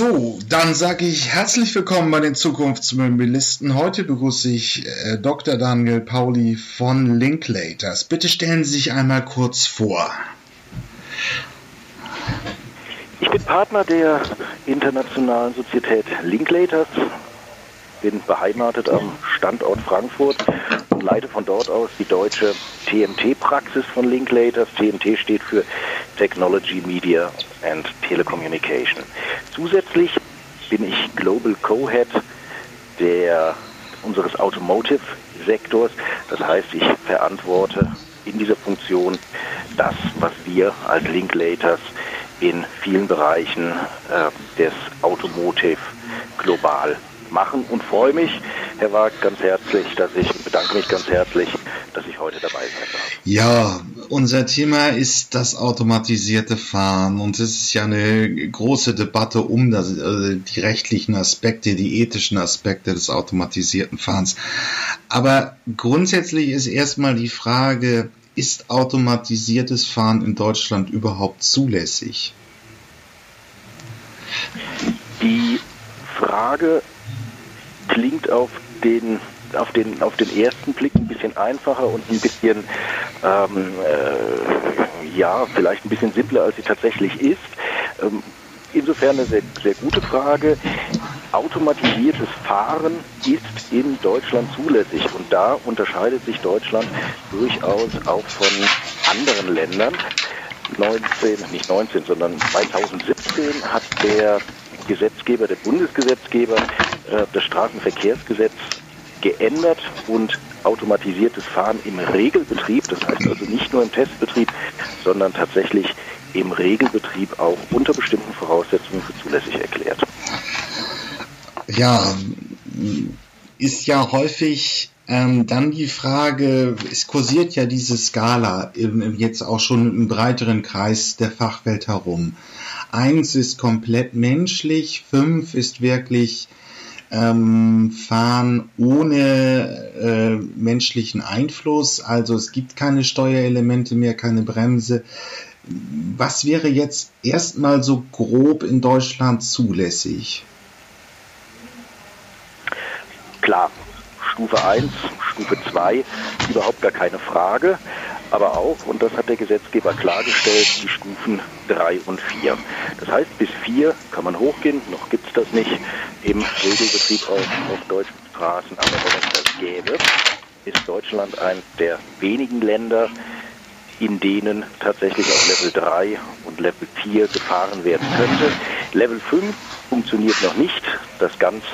So, dann sage ich herzlich willkommen bei den Zukunftsmobilisten. Heute begrüße ich äh, Dr. Daniel Pauli von Linklaters. Bitte stellen Sie sich einmal kurz vor. Ich bin Partner der internationalen Sozietät Linklaters, bin beheimatet am Standort Frankfurt und leite von dort aus die deutsche TMT-Praxis von Linklaters. TMT steht für Technology, Media and Telecommunication. Zusätzlich bin ich Global Co-Head unseres Automotive-Sektors. Das heißt, ich verantworte in dieser Funktion das, was wir als Linklaters in vielen Bereichen äh, des Automotive global machen und freue mich, Herr Wag, ganz herzlich, dass ich bedanke mich ganz herzlich, dass ich heute dabei sein darf. Ja, unser Thema ist das automatisierte Fahren und es ist ja eine große Debatte um das, äh, die rechtlichen Aspekte, die ethischen Aspekte des automatisierten Fahrens. Aber grundsätzlich ist erstmal die Frage, ist automatisiertes Fahren in Deutschland überhaupt zulässig? Die Frage klingt auf den auf den auf den ersten Blick ein bisschen einfacher und ein bisschen ähm, äh, ja vielleicht ein bisschen simpler als sie tatsächlich ist. Ähm, insofern eine sehr, sehr gute Frage. Automatisiertes Fahren ist in Deutschland zulässig und da unterscheidet sich Deutschland durchaus auch von anderen Ländern. 19, nicht 19, sondern 2017 hat der Gesetzgeber, der Bundesgesetzgeber, das Straßenverkehrsgesetz geändert und automatisiertes Fahren im Regelbetrieb, das heißt also nicht nur im Testbetrieb, sondern tatsächlich im Regelbetrieb auch unter bestimmten Voraussetzungen für zulässig erklärt. Ja, ist ja häufig ähm, dann die Frage, es kursiert ja diese Skala im, jetzt auch schon im breiteren Kreis der Fachwelt herum. Eins ist komplett menschlich, fünf ist wirklich ähm, Fahren ohne äh, menschlichen Einfluss. Also es gibt keine Steuerelemente mehr, keine Bremse. Was wäre jetzt erstmal so grob in Deutschland zulässig? Klar, Stufe 1, Stufe 2, überhaupt gar keine Frage aber auch, und das hat der Gesetzgeber klargestellt, die Stufen 3 und 4. Das heißt, bis 4 kann man hochgehen, noch gibt es das nicht im Regelbetrieb auf, auf deutschen Straßen, aber wenn es das gäbe, ist Deutschland ein der wenigen Länder, in denen tatsächlich auf Level 3 und Level 4 gefahren werden könnte. Level 5 funktioniert noch nicht. Das ganz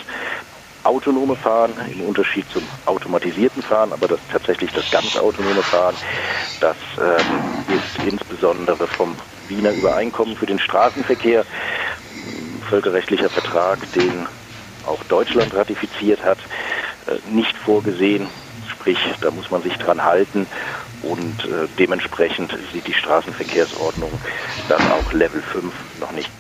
autonome Fahren im Unterschied zum automatisierten Fahren, aber das tatsächlich das ganz autonome Fahren, das ähm, ist insbesondere vom Wiener Übereinkommen für den Straßenverkehr, völkerrechtlicher Vertrag, den auch Deutschland ratifiziert hat, äh, nicht vorgesehen. Sprich, da muss man sich dran halten und äh, dementsprechend sieht die Straßenverkehrsordnung dann auch Level 5 noch nicht.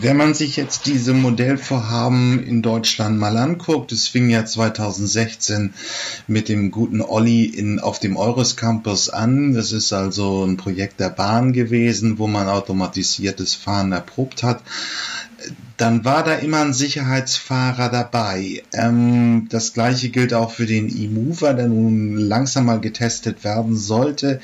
Wenn man sich jetzt diese Modellvorhaben in Deutschland mal anguckt, es fing ja 2016 mit dem guten Olli in, auf dem Eures Campus an. Das ist also ein Projekt der Bahn gewesen, wo man automatisiertes Fahren erprobt hat dann war da immer ein Sicherheitsfahrer dabei. Ähm, das gleiche gilt auch für den E-Mover, der nun langsam mal getestet werden sollte.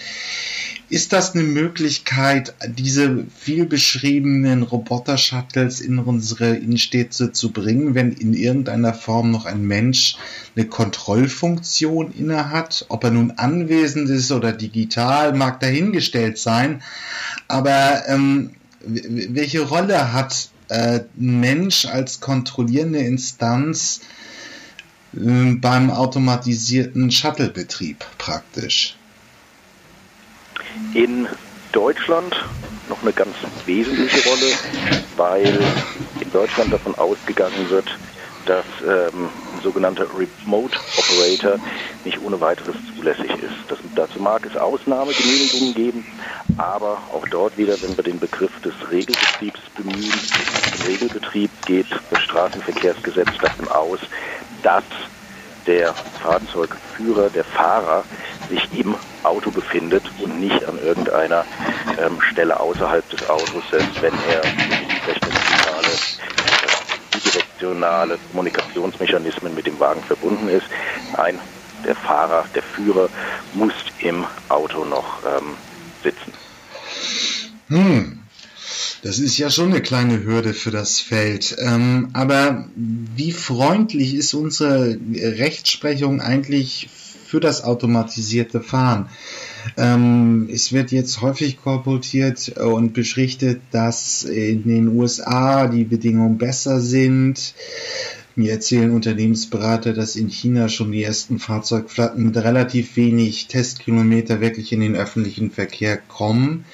Ist das eine Möglichkeit, diese viel beschriebenen Roboter-Shuttles in unsere Innenstädte zu bringen, wenn in irgendeiner Form noch ein Mensch eine Kontrollfunktion innehat? Ob er nun anwesend ist oder digital, mag dahingestellt sein. Aber ähm, welche Rolle hat äh, ein Mensch als kontrollierende Instanz äh, beim automatisierten Shuttle-Betrieb praktisch? In Deutschland noch eine ganz wesentliche Rolle, weil in Deutschland davon ausgegangen wird, dass ähm, ein sogenannter Remote Operator nicht ohne weiteres zulässig ist. Das, dazu mag es Ausnahmegenehmigungen geben, aber auch dort wieder, wenn wir den Begriff des Regelbetriebs bemühen, im Regelbetrieb geht das Straßenverkehrsgesetz davon aus, dass der Fahrzeugführer, der Fahrer sich im Auto befindet und nicht an irgendeiner ähm, Stelle außerhalb des Autos, selbst wenn er die entsprechende digitale bidirektionale Kommunikationsmechanismen mit dem Wagen verbunden ist. Nein, der Fahrer, der Führer muss im Auto noch ähm, sitzen. Hm. Das ist ja schon eine kleine Hürde für das Feld. Ähm, aber wie freundlich ist unsere Rechtsprechung eigentlich für das automatisierte Fahren? Ähm, es wird jetzt häufig korportiert und beschrichtet, dass in den USA die Bedingungen besser sind. Mir erzählen Unternehmensberater, dass in China schon die ersten Fahrzeugflotten mit relativ wenig Testkilometer wirklich in den öffentlichen Verkehr kommen.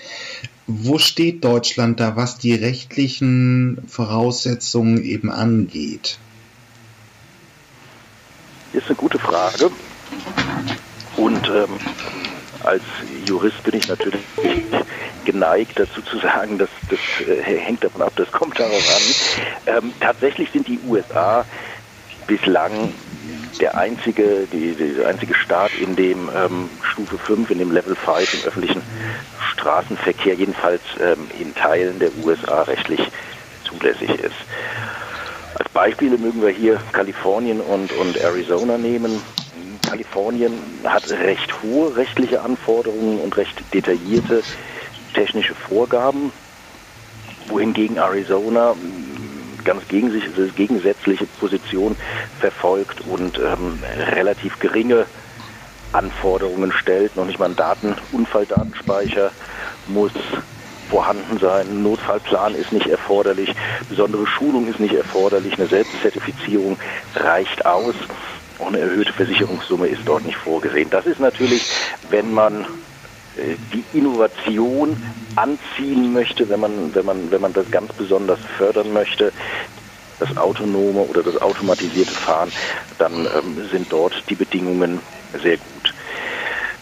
Wo steht Deutschland da, was die rechtlichen Voraussetzungen eben angeht? Ist eine gute Frage. Und ähm, als Jurist bin ich natürlich geneigt dazu zu sagen, dass das äh, hängt davon ab, das kommt darauf an. Ähm, tatsächlich sind die USA bislang der einzige, die, der einzige Staat, in dem ähm, Stufe 5, in dem Level 5 im öffentlichen Straßenverkehr, jedenfalls ähm, in Teilen der USA rechtlich zulässig ist. Als Beispiele mögen wir hier Kalifornien und, und Arizona nehmen. Kalifornien hat recht hohe rechtliche Anforderungen und recht detaillierte technische Vorgaben, wohingegen Arizona ganz gegensätzliche Position verfolgt und ähm, relativ geringe Anforderungen stellt. Noch nicht mal ein Daten, Unfalldatenspeicher muss vorhanden sein. Ein Notfallplan ist nicht erforderlich. Besondere Schulung ist nicht erforderlich. Eine Selbstzertifizierung reicht aus. Auch eine erhöhte Versicherungssumme ist dort nicht vorgesehen. Das ist natürlich, wenn man äh, die Innovation anziehen möchte, wenn man, wenn man, wenn man das ganz besonders fördern möchte, das autonome oder das automatisierte Fahren, dann ähm, sind dort die Bedingungen sehr gut.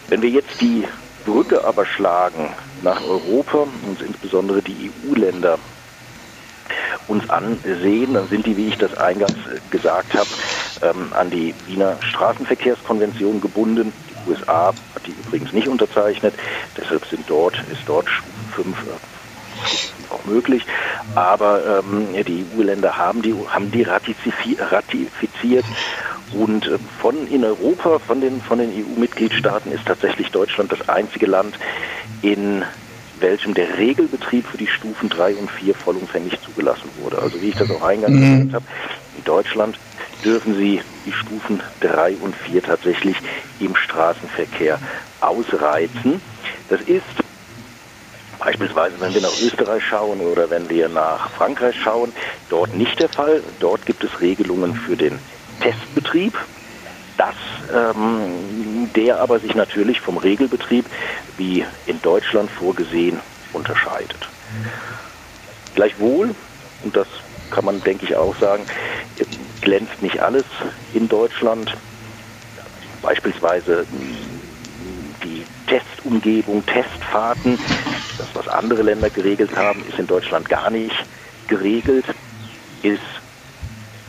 Wenn wir jetzt die Brücke aber schlagen nach Europa und insbesondere die EU-Länder uns ansehen, dann sind die, wie ich das eingangs gesagt habe, ähm, an die Wiener Straßenverkehrskonvention gebunden. Die USA hat die übrigens nicht unterzeichnet, deshalb sind dort, ist dort fünf äh, auch möglich. Aber ähm, die EU-Länder haben die, haben die ratifiziert und äh, von in Europa, von den, von den EU-Mitgliedstaaten ist tatsächlich Deutschland das einzige Land, in welchem der Regelbetrieb für die Stufen 3 und 4 vollumfänglich zugelassen wurde. Also wie ich das auch eingangs mhm. gesagt habe, in Deutschland dürfen Sie die Stufen 3 und 4 tatsächlich im Straßenverkehr ausreizen. Das ist beispielsweise, wenn wir nach Österreich schauen oder wenn wir nach Frankreich schauen, dort nicht der Fall. Dort gibt es Regelungen für den Testbetrieb. Das, ähm, der aber sich natürlich vom Regelbetrieb wie in Deutschland vorgesehen unterscheidet. Gleichwohl, und das kann man denke ich auch sagen, glänzt nicht alles in Deutschland. Beispielsweise die Testumgebung, Testfahrten, das was andere Länder geregelt haben, ist in Deutschland gar nicht geregelt, ist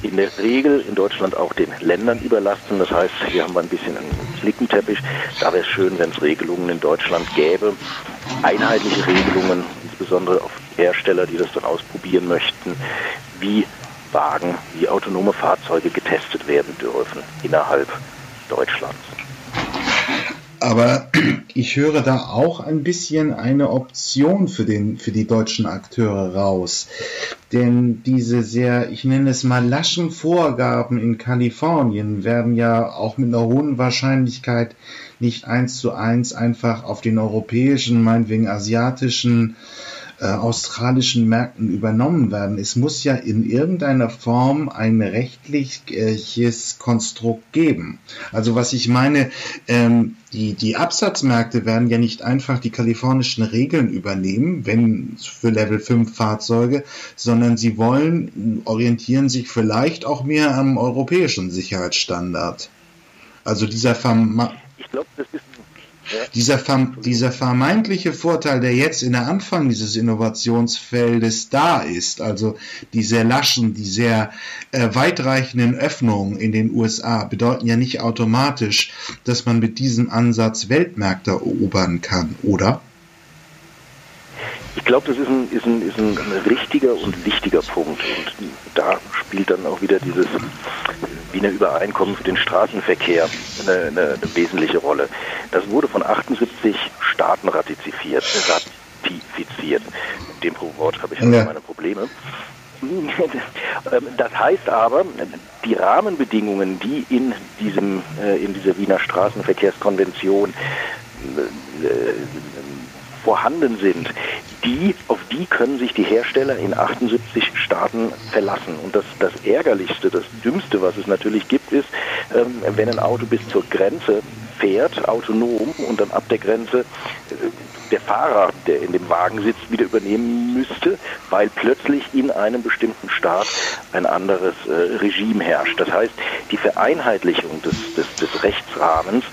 in der Regel in Deutschland auch den Ländern überlassen. Das heißt, hier haben wir ein bisschen einen Flickenteppich. Da wäre es schön, wenn es Regelungen in Deutschland gäbe. Einheitliche Regelungen, insbesondere auf Hersteller, die das dann ausprobieren möchten, wie Wagen, wie autonome Fahrzeuge getestet werden dürfen innerhalb Deutschlands. Aber ich höre da auch ein bisschen eine Option für, den, für die deutschen Akteure raus. Denn diese sehr, ich nenne es mal laschen Vorgaben in Kalifornien werden ja auch mit einer hohen Wahrscheinlichkeit nicht eins zu eins einfach auf den europäischen, meinetwegen asiatischen äh, australischen Märkten übernommen werden. Es muss ja in irgendeiner Form ein rechtliches Konstrukt geben. Also was ich meine, ähm, die, die Absatzmärkte werden ja nicht einfach die kalifornischen Regeln übernehmen, wenn für Level 5 Fahrzeuge, sondern sie wollen, orientieren sich vielleicht auch mehr am europäischen Sicherheitsstandard. Also dieser Verma ich glaube, das ist dieser, dieser vermeintliche Vorteil, der jetzt in der Anfang dieses Innovationsfeldes da ist, also die sehr laschen, die sehr äh, weitreichenden Öffnungen in den USA, bedeuten ja nicht automatisch, dass man mit diesem Ansatz Weltmärkte erobern kann, oder? Ich glaube, das ist ein, ist, ein, ist ein richtiger und wichtiger Punkt. Und da spielt dann auch wieder dieses Wiener Übereinkommen für den Straßenverkehr eine, eine, eine wesentliche Rolle. Das wurde von 78 Staaten ratifiziert. ratifiziert. Mit dem Wort habe ich ja. meine Probleme. Das heißt aber, die Rahmenbedingungen, die in, diesem, äh, in dieser Wiener Straßenverkehrskonvention äh, vorhanden sind, die, auf die können sich die Hersteller in 78 Staaten verlassen. Und das, das Ärgerlichste, das Dümmste, was es natürlich gibt, ist, ähm, wenn ein Auto bis zur Grenze fährt, autonom, und dann ab der Grenze äh, der Fahrer, der in dem Wagen sitzt, wieder übernehmen müsste, weil plötzlich in einem bestimmten Staat ein anderes äh, Regime herrscht. Das heißt, die Vereinheitlichung des, des, des Rechtsrahmens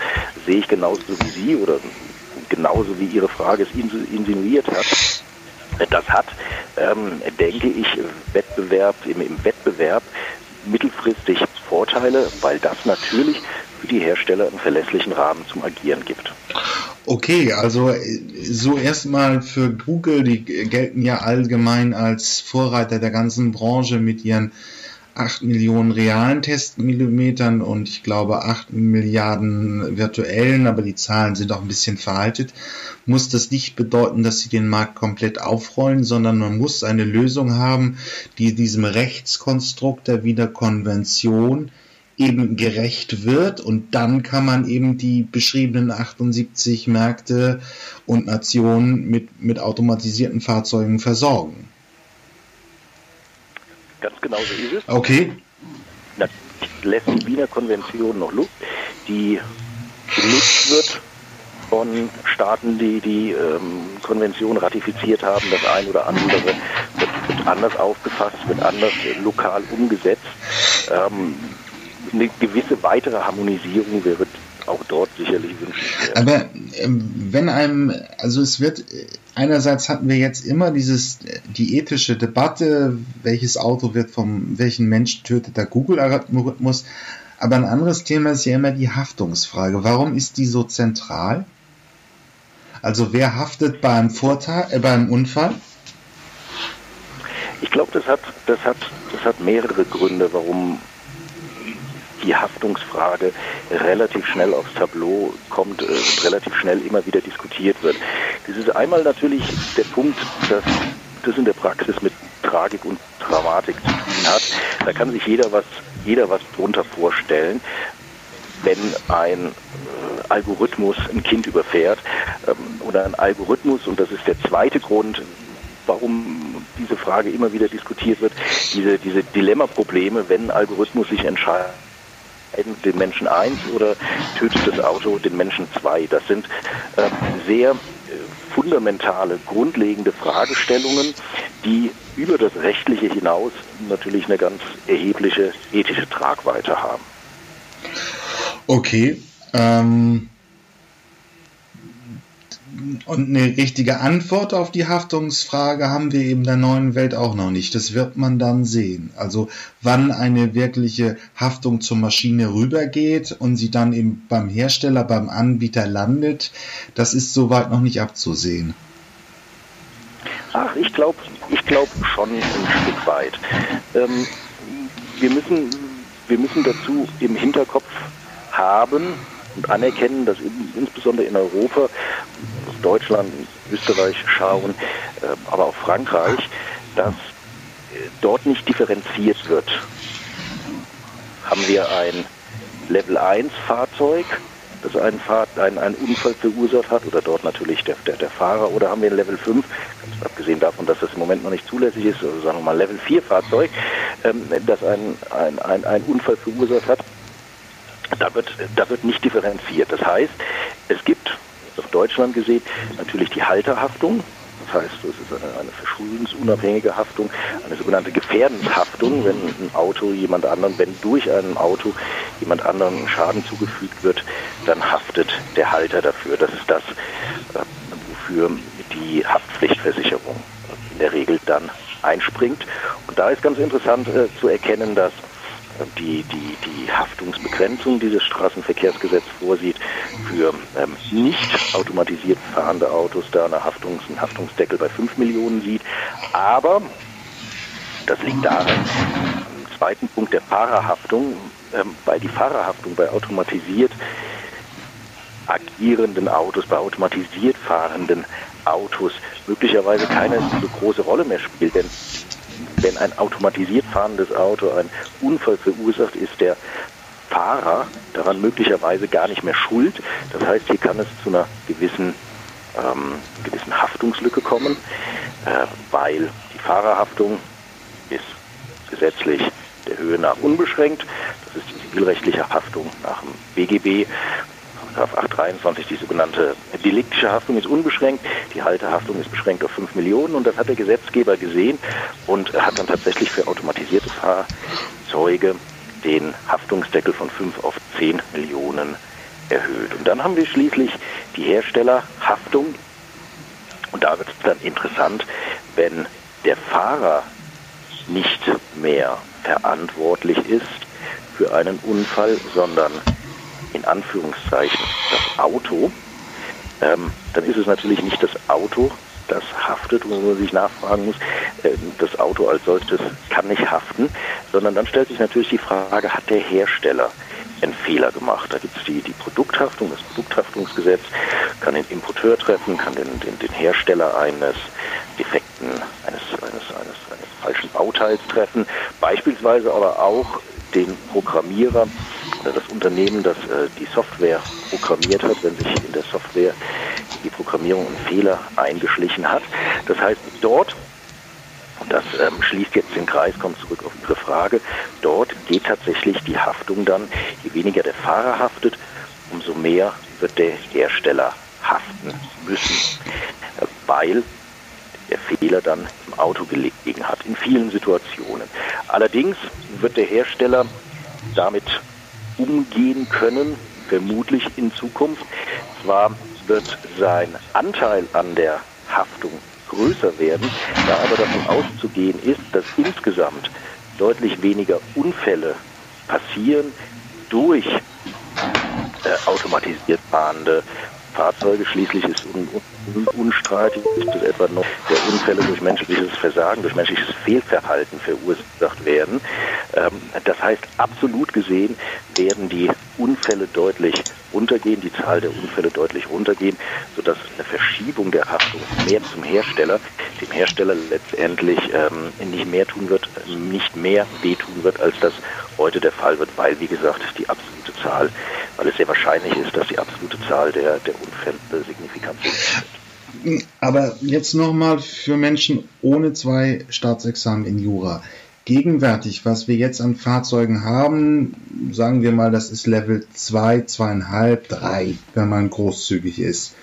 sehe ich genauso wie Sie oder genauso wie Ihre Frage es insinuiert hat. Das hat, ähm, denke ich, Wettbewerb, im, im Wettbewerb mittelfristig Vorteile, weil das natürlich für die Hersteller einen verlässlichen Rahmen zum Agieren gibt. Okay, also so erstmal für Google, die gelten ja allgemein als Vorreiter der ganzen Branche mit ihren 8 Millionen realen Testmillimetern und ich glaube 8 Milliarden virtuellen, aber die Zahlen sind auch ein bisschen veraltet, muss das nicht bedeuten, dass sie den Markt komplett aufrollen, sondern man muss eine Lösung haben, die diesem Rechtskonstrukt der Wiederkonvention eben gerecht wird und dann kann man eben die beschriebenen 78 Märkte und Nationen mit, mit automatisierten Fahrzeugen versorgen. Ganz genau so ist es. Okay. Da lässt die Wiener Konvention noch Luft, die genutzt wird von Staaten, die die ähm, Konvention ratifiziert haben. Das ein oder andere wird, wird anders aufgefasst, wird anders lokal umgesetzt. Ähm, eine gewisse weitere Harmonisierung wäre auch dort sicherlich wünschenswert. Aber ähm, wenn einem, also es wird, einerseits hatten wir jetzt immer dieses, die ethische Debatte, welches Auto wird vom, welchen Mensch tötet der Google-Algorithmus, aber ein anderes Thema ist ja immer die Haftungsfrage. Warum ist die so zentral? Also wer haftet beim Vorteil, äh, beim Unfall? Ich glaube, das hat, das hat, das hat mehrere Gründe, warum die Haftungsfrage relativ schnell aufs Tableau kommt und relativ schnell immer wieder diskutiert wird. Das ist einmal natürlich der Punkt, dass das in der Praxis mit Tragik und Dramatik zu tun hat. Da kann sich jeder was, jeder was drunter vorstellen wenn ein äh, Algorithmus ein Kind überfährt ähm, oder ein Algorithmus, und das ist der zweite Grund, warum diese Frage immer wieder diskutiert wird, diese, diese Dilemma-Probleme, wenn ein Algorithmus sich entscheidet, den Menschen 1 oder tötet das Auto den Menschen 2. Das sind äh, sehr fundamentale, grundlegende Fragestellungen, die über das Rechtliche hinaus natürlich eine ganz erhebliche ethische Tragweite haben. Okay. Ähm, und eine richtige Antwort auf die Haftungsfrage haben wir eben der neuen Welt auch noch nicht. Das wird man dann sehen. Also wann eine wirkliche Haftung zur Maschine rübergeht und sie dann eben beim Hersteller, beim Anbieter landet, das ist soweit noch nicht abzusehen. Ach, ich glaube ich glaub schon ein Stück weit. Ähm, wir, müssen, wir müssen dazu im Hinterkopf haben, und anerkennen, dass insbesondere in Europa, Deutschland, Österreich schauen, äh, aber auch Frankreich, dass äh, dort nicht differenziert wird. Haben wir ein Level 1 Fahrzeug, das einen, Fahr einen, einen Unfall verursacht hat, oder dort natürlich der, der, der Fahrer, oder haben wir ein Level 5, ganz abgesehen davon, dass das im Moment noch nicht zulässig ist, also sagen wir mal Level 4 Fahrzeug, ähm, das einen, ein, ein, einen Unfall verursacht hat, da wird, da wird nicht differenziert. Das heißt, es gibt, auf Deutschland gesehen, natürlich die Halterhaftung. Das heißt, es ist eine, eine verschuldensunabhängige Haftung, eine sogenannte Gefährdenshaftung, wenn ein Auto jemand anderen, wenn durch ein Auto jemand anderen Schaden zugefügt wird, dann haftet der Halter dafür. Das ist das, wofür die Haftpflichtversicherung in der Regel dann einspringt. Und da ist ganz interessant äh, zu erkennen, dass die, die, die Haftungsbegrenzung dieses Straßenverkehrsgesetz vorsieht, für ähm, nicht automatisiert fahrende Autos da eine Haftungs-, einen Haftungsdeckel bei 5 Millionen sieht. Aber das liegt daran, am zweiten Punkt der Fahrerhaftung, ähm, weil die Fahrerhaftung bei automatisiert agierenden Autos, bei automatisiert fahrenden Autos möglicherweise keine so große Rolle mehr spielt. Denn wenn ein automatisiert fahrendes Auto einen Unfall verursacht, ist der Fahrer daran möglicherweise gar nicht mehr schuld. Das heißt, hier kann es zu einer gewissen, ähm, gewissen Haftungslücke kommen, äh, weil die Fahrerhaftung ist gesetzlich der Höhe nach unbeschränkt. Das ist die zivilrechtliche Haftung nach dem BGB. 823, die sogenannte deliktische Haftung ist unbeschränkt, die Haltehaftung ist beschränkt auf 5 Millionen. Und das hat der Gesetzgeber gesehen und hat dann tatsächlich für automatisierte Fahrzeuge den Haftungsdeckel von 5 auf 10 Millionen erhöht. Und dann haben wir schließlich die Herstellerhaftung. Und da wird es dann interessant, wenn der Fahrer nicht mehr verantwortlich ist für einen Unfall, sondern in Anführungszeichen das Auto, ähm, dann ist es natürlich nicht das Auto, das haftet, wo man sich nachfragen muss, äh, das Auto als solches kann nicht haften, sondern dann stellt sich natürlich die Frage, hat der Hersteller einen Fehler gemacht? Da gibt es die, die Produkthaftung, das Produkthaftungsgesetz kann den Importeur treffen, kann den, den, den Hersteller eines defekten, eines, eines, eines, eines falschen Bauteils treffen, beispielsweise aber auch den Programmierer das Unternehmen, das äh, die Software programmiert hat, wenn sich in der Software die Programmierung ein Fehler eingeschlichen hat. Das heißt, dort und das ähm, schließt jetzt den Kreis, kommt zurück auf Ihre Frage. Dort geht tatsächlich die Haftung dann, je weniger der Fahrer haftet, umso mehr wird der Hersteller haften müssen, äh, weil der Fehler dann im Auto gelegen hat, in vielen Situationen. Allerdings wird der Hersteller damit umgehen können, vermutlich in Zukunft. Zwar wird sein Anteil an der Haftung größer werden, da aber davon auszugehen ist, dass insgesamt deutlich weniger Unfälle passieren durch äh, automatisiert fahrende Fahrzeuge. Schließlich ist un, un, unstreitig, dass etwa noch der Unfälle durch menschliches Versagen, durch menschliches Fehlverhalten verursacht werden. Ähm, das heißt, absolut gesehen werden die Unfälle deutlich runtergehen, die Zahl der Unfälle deutlich runtergehen, sodass eine Verschiebung der Haftung mehr zum Hersteller, dem Hersteller letztendlich ähm, nicht mehr tun wird, nicht mehr wehtun wird, als das heute der Fall wird, weil, wie gesagt, die absolute Zahl, weil es sehr wahrscheinlich ist, dass die absolute Zahl der, der Unfälle signifikant sind. Aber jetzt nochmal für Menschen ohne zwei Staatsexamen in Jura. Gegenwärtig, was wir jetzt an Fahrzeugen haben, sagen wir mal, das ist Level 2, 2,5, 3, wenn man großzügig ist.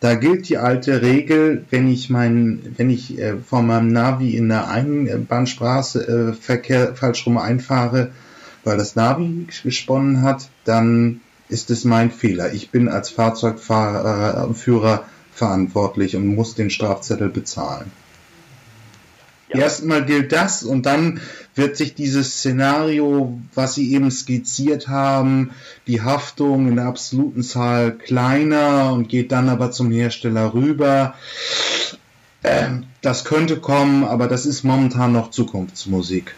Da gilt die alte Regel, wenn ich mein, wenn ich äh, von meinem Navi in der Einbahnstraße äh, Verkehr falsch rum einfahre, weil das Navi gesponnen hat, dann ist es mein Fehler. Ich bin als Fahrzeugfahrer, Führer verantwortlich und muss den Strafzettel bezahlen. Ja. Erstmal gilt das und dann wird sich dieses Szenario, was Sie eben skizziert haben, die Haftung in der absoluten Zahl kleiner und geht dann aber zum Hersteller rüber. Ähm, das könnte kommen, aber das ist momentan noch Zukunftsmusik.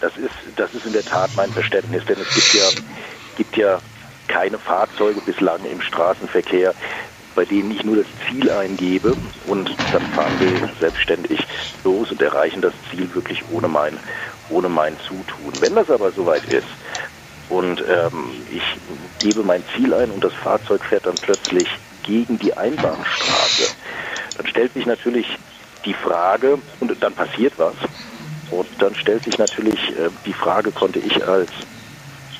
Das ist, das ist in der Tat mein Verständnis, denn es gibt ja, gibt ja keine Fahrzeuge bislang im Straßenverkehr, bei denen ich nur das Ziel eingebe und dann fahren wir selbstständig los und erreichen das Ziel wirklich ohne mein, ohne mein Zutun. Wenn das aber soweit ist und ähm, ich gebe mein Ziel ein und das Fahrzeug fährt dann plötzlich gegen die Einbahnstraße, dann stellt sich natürlich die Frage, und dann passiert was, und dann stellt sich natürlich äh, die Frage, konnte ich als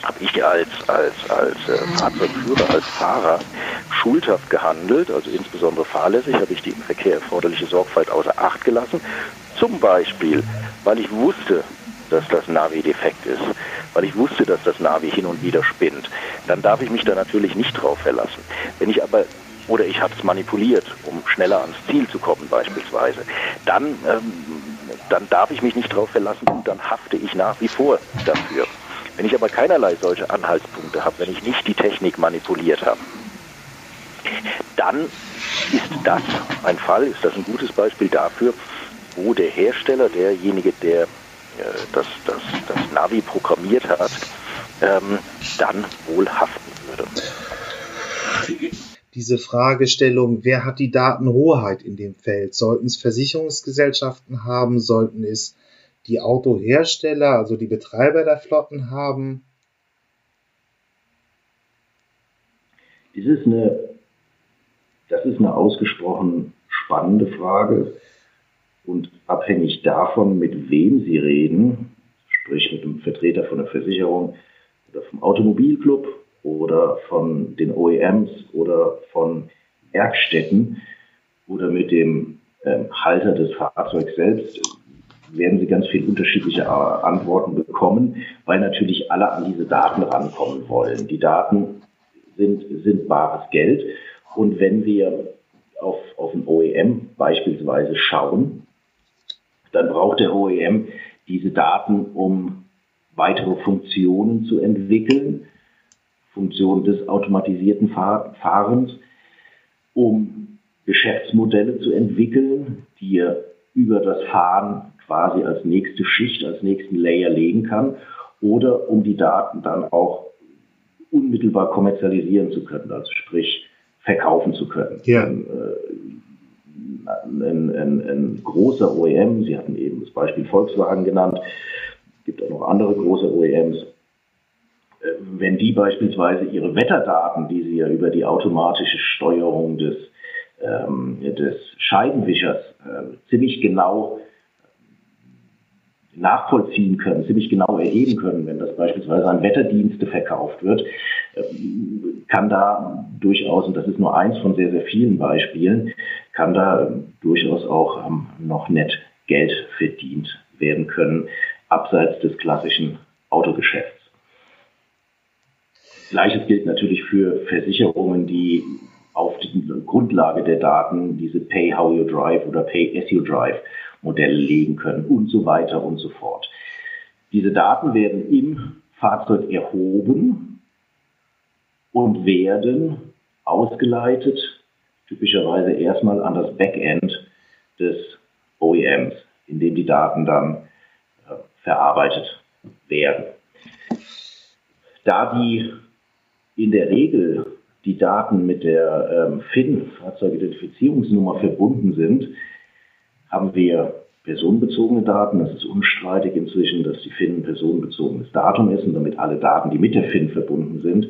habe ich als, als, als äh, Fahrzeugführer, als Fahrer schuldhaft gehandelt, also insbesondere fahrlässig, habe ich die im Verkehr erforderliche Sorgfalt außer Acht gelassen. Zum Beispiel, weil ich wusste, dass das Navi defekt ist, weil ich wusste, dass das Navi hin und wieder spinnt, dann darf ich mich da natürlich nicht drauf verlassen. Wenn ich aber oder ich habe es manipuliert, um schneller ans Ziel zu kommen beispielsweise, dann ähm, dann darf ich mich nicht darauf verlassen und dann hafte ich nach wie vor dafür. Wenn ich aber keinerlei solche Anhaltspunkte habe, wenn ich nicht die Technik manipuliert habe, dann ist das ein Fall, ist das ein gutes Beispiel dafür, wo der Hersteller, derjenige, der äh, das, das, das Navi programmiert hat, ähm, dann wohl haften würde. Diese Fragestellung, wer hat die Datenhoheit in dem Feld? Sollten es Versicherungsgesellschaften haben? Sollten es die Autohersteller, also die Betreiber der Flotten haben? Das ist eine, das ist eine ausgesprochen spannende Frage und abhängig davon, mit wem Sie reden, sprich mit einem Vertreter von der Versicherung oder vom Automobilclub oder von den OEMs oder von Werkstätten oder mit dem ähm, Halter des Fahrzeugs selbst, werden Sie ganz viele unterschiedliche Antworten bekommen, weil natürlich alle an diese Daten rankommen wollen. Die Daten sind, sind bares Geld. Und wenn wir auf, auf ein OEM beispielsweise schauen, dann braucht der OEM diese Daten, um weitere Funktionen zu entwickeln, Funktionen des automatisierten Fahrens, um Geschäftsmodelle zu entwickeln, die er über das Fahren quasi als nächste Schicht, als nächsten Layer legen kann oder um die Daten dann auch unmittelbar kommerzialisieren zu können, also sprich verkaufen zu können. Ja. Ein, ein, ein, ein, großer OEM, Sie hatten eben das Beispiel Volkswagen genannt, es gibt auch noch andere große OEMs, äh, wenn die beispielsweise ihre Wetterdaten, die sie ja über die automatische Steuerung des, ähm, des Scheibenwischers äh, ziemlich genau nachvollziehen können, ziemlich genau erheben können, wenn das beispielsweise an Wetterdienste verkauft wird, ähm, kann da durchaus, und das ist nur eins von sehr, sehr vielen Beispielen, kann da durchaus auch ähm, noch nett Geld verdient werden können, abseits des klassischen Autogeschäfts. Gleiches gilt natürlich für Versicherungen, die auf Grundlage der Daten diese Pay How You Drive oder Pay As You Drive Modelle legen können und so weiter und so fort. Diese Daten werden im Fahrzeug erhoben und werden ausgeleitet, typischerweise erstmal an das Backend des OEMs, in dem die Daten dann äh, verarbeitet werden. Da die in der Regel die Daten mit der ähm, FIN, Fahrzeugidentifizierungsnummer, verbunden sind, haben wir personenbezogene Daten. Es ist unstreitig inzwischen, dass die FIN ein personenbezogenes Datum ist und damit alle Daten, die mit der FIN verbunden sind,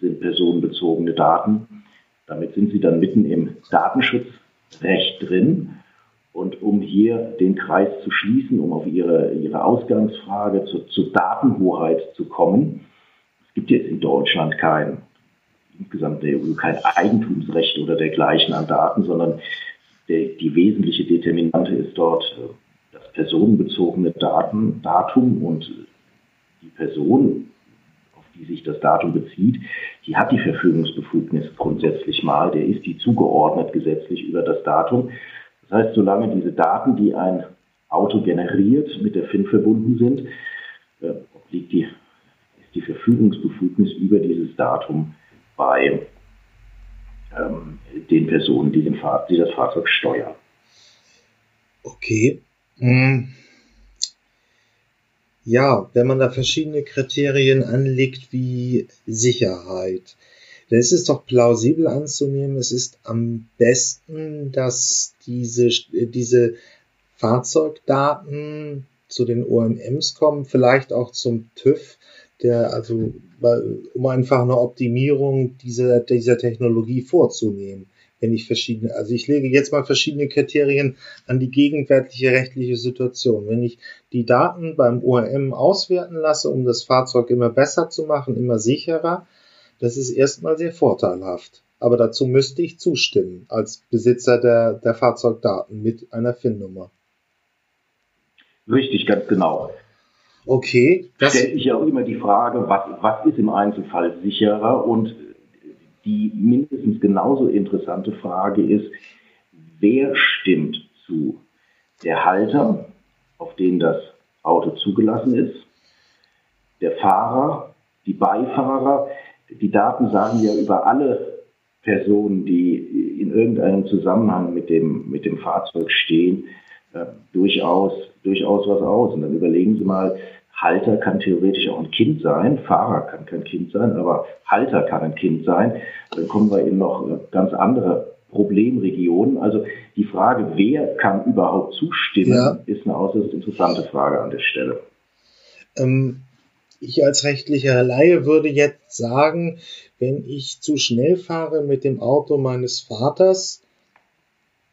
sind personenbezogene Daten. Damit sind sie dann mitten im Datenschutzrecht drin. Und um hier den Kreis zu schließen, um auf Ihre, Ihre Ausgangsfrage zur, zur Datenhoheit zu kommen, es gibt jetzt in Deutschland kein, insgesamt der EU kein Eigentumsrecht oder dergleichen an Daten, sondern der, die wesentliche Determinante ist dort äh, das personenbezogene Daten, Datum und die Person, auf die sich das Datum bezieht, die hat die Verfügungsbefugnis grundsätzlich mal, der ist die zugeordnet gesetzlich über das Datum. Das heißt, solange diese Daten, die ein Auto generiert, mit der FIN verbunden sind, äh, liegt die, ist die Verfügungsbefugnis über dieses Datum bei ähm, den Personen, die, den Fahr die das Fahrzeug steuern. Okay. Hm. Ja, wenn man da verschiedene Kriterien anlegt wie Sicherheit, dann ist es doch plausibel anzunehmen, es ist am besten, dass diese, diese Fahrzeugdaten zu den OMMs kommen, vielleicht auch zum TÜV, der also um einfach eine Optimierung dieser, dieser Technologie vorzunehmen. Wenn ich verschiedene, also ich lege jetzt mal verschiedene Kriterien an die gegenwärtige rechtliche Situation. Wenn ich die Daten beim ORM auswerten lasse, um das Fahrzeug immer besser zu machen, immer sicherer, das ist erstmal sehr vorteilhaft. Aber dazu müsste ich zustimmen als Besitzer der, der Fahrzeugdaten mit einer FIN-Nummer. Richtig, ganz genau. Okay. Das stellt sich ja auch immer die Frage, was, was ist im Einzelfall sicherer? Und die mindestens genauso interessante Frage ist, wer stimmt zu? der Halter, auf den das Auto zugelassen ist, der Fahrer, die Beifahrer. Die Daten sagen ja über alle Personen, die in irgendeinem Zusammenhang mit dem, mit dem Fahrzeug stehen, äh, durchaus, durchaus was aus. Und dann überlegen Sie mal, Halter kann theoretisch auch ein Kind sein, Fahrer kann kein Kind sein, aber Halter kann ein Kind sein. Dann kommen wir in noch ganz andere Problemregionen. Also die Frage, wer kann überhaupt zustimmen, ja. ist eine äußerst interessante Frage an der Stelle. Ähm, ich als rechtlicher Laie würde jetzt sagen, wenn ich zu schnell fahre mit dem Auto meines Vaters,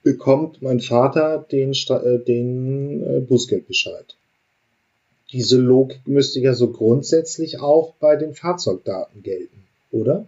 bekommt mein Vater den, äh, den äh, Bußgeldbescheid. Diese Logik müsste ja so grundsätzlich auch bei den Fahrzeugdaten gelten, oder?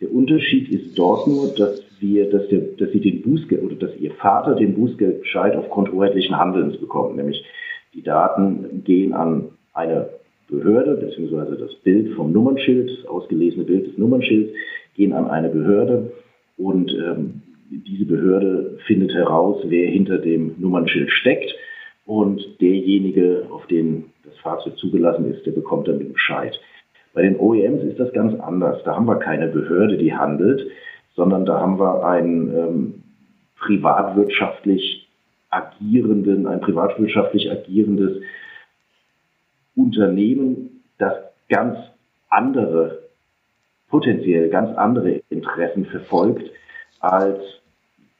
Der Unterschied ist dort nur, dass wir, dass, der, dass sie den Bußgeld oder dass ihr Vater den Bußgeldbescheid aufgrund hoheitlichen Handelns bekommt. Nämlich die Daten gehen an eine Behörde, beziehungsweise das Bild vom Nummernschild, das ausgelesene Bild des Nummernschilds, gehen an eine Behörde und ähm, diese Behörde findet heraus, wer hinter dem Nummernschild steckt und derjenige, auf den das Fahrzeug zugelassen ist, der bekommt den Bescheid. Bei den OEMs ist das ganz anders. Da haben wir keine Behörde, die handelt, sondern da haben wir einen ähm, privatwirtschaftlich agierenden, ein privatwirtschaftlich agierendes Unternehmen, das ganz andere, potenziell ganz andere Interessen verfolgt als,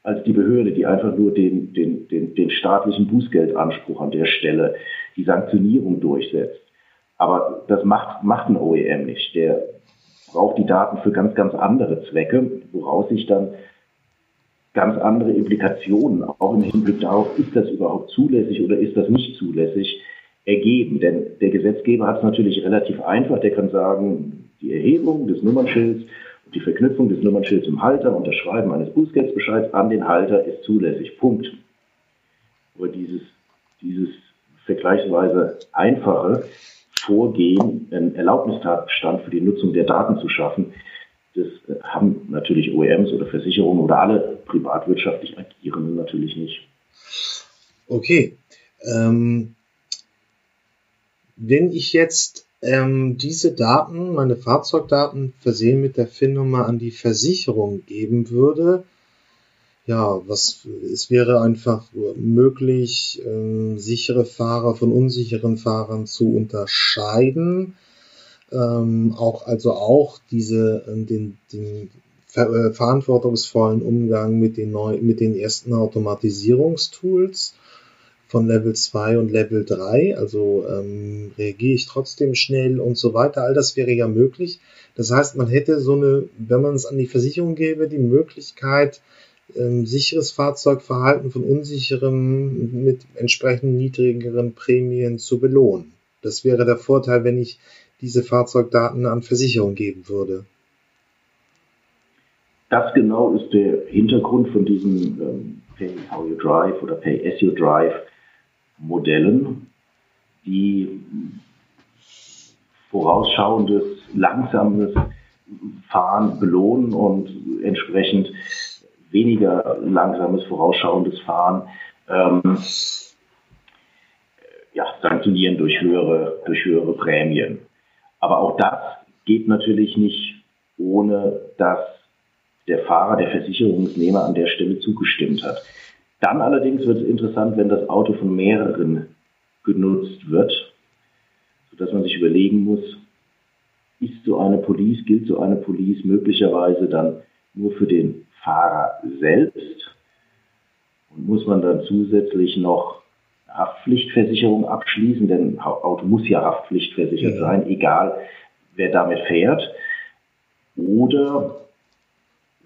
als die Behörde, die einfach nur den, den, den, den staatlichen Bußgeldanspruch an der Stelle, die Sanktionierung durchsetzt. Aber das macht, macht ein OEM nicht. Der braucht die Daten für ganz, ganz andere Zwecke, woraus sich dann ganz andere Implikationen, auch im Hinblick darauf, ist das überhaupt zulässig oder ist das nicht zulässig, ergeben. Denn der Gesetzgeber hat es natürlich relativ einfach. Der kann sagen, die Erhebung des Nummernschilds die Verknüpfung des Nummernschilds im Halter und das Schreiben eines Bußgeldbescheids an den Halter ist zulässig. Punkt. Aber dieses, dieses vergleichsweise einfache Vorgehen, einen Erlaubnistatbestand für die Nutzung der Daten zu schaffen. Das äh, haben natürlich OEMs oder Versicherungen oder alle privatwirtschaftlich Agierenden natürlich nicht. Okay. Ähm, wenn ich jetzt ähm, diese Daten, meine Fahrzeugdaten versehen mit der FIN-Nummer an die Versicherung geben würde, ja, was es wäre einfach möglich, äh, sichere Fahrer von unsicheren Fahrern zu unterscheiden. Ähm, auch also auch diese äh, den, den äh, verantwortungsvollen Umgang mit den neu, mit den ersten Automatisierungstools von Level 2 und Level 3, also ähm, reagiere ich trotzdem schnell und so weiter. All das wäre ja möglich. Das heißt, man hätte so eine, wenn man es an die Versicherung gäbe, die Möglichkeit, ähm, sicheres Fahrzeugverhalten von unsicherem mit entsprechend niedrigeren Prämien zu belohnen. Das wäre der Vorteil, wenn ich diese Fahrzeugdaten an Versicherung geben würde. Das genau ist der Hintergrund von diesen ähm, Pay How You Drive oder Pay As You Drive Modellen, die vorausschauendes, langsames Fahren belohnen und entsprechend weniger langsames, vorausschauendes Fahren ähm, ja, sanktionieren durch höhere, durch höhere Prämien. Aber auch das geht natürlich nicht, ohne dass der Fahrer, der Versicherungsnehmer an der Stelle zugestimmt hat. Dann allerdings wird es interessant, wenn das Auto von mehreren genutzt wird, sodass man sich überlegen muss, ist so eine Police, gilt so eine Police möglicherweise dann nur für den Fahrer selbst und muss man dann zusätzlich noch Haftpflichtversicherung abschließen, denn Auto muss ja haftpflichtversichert ja. sein, egal wer damit fährt. Oder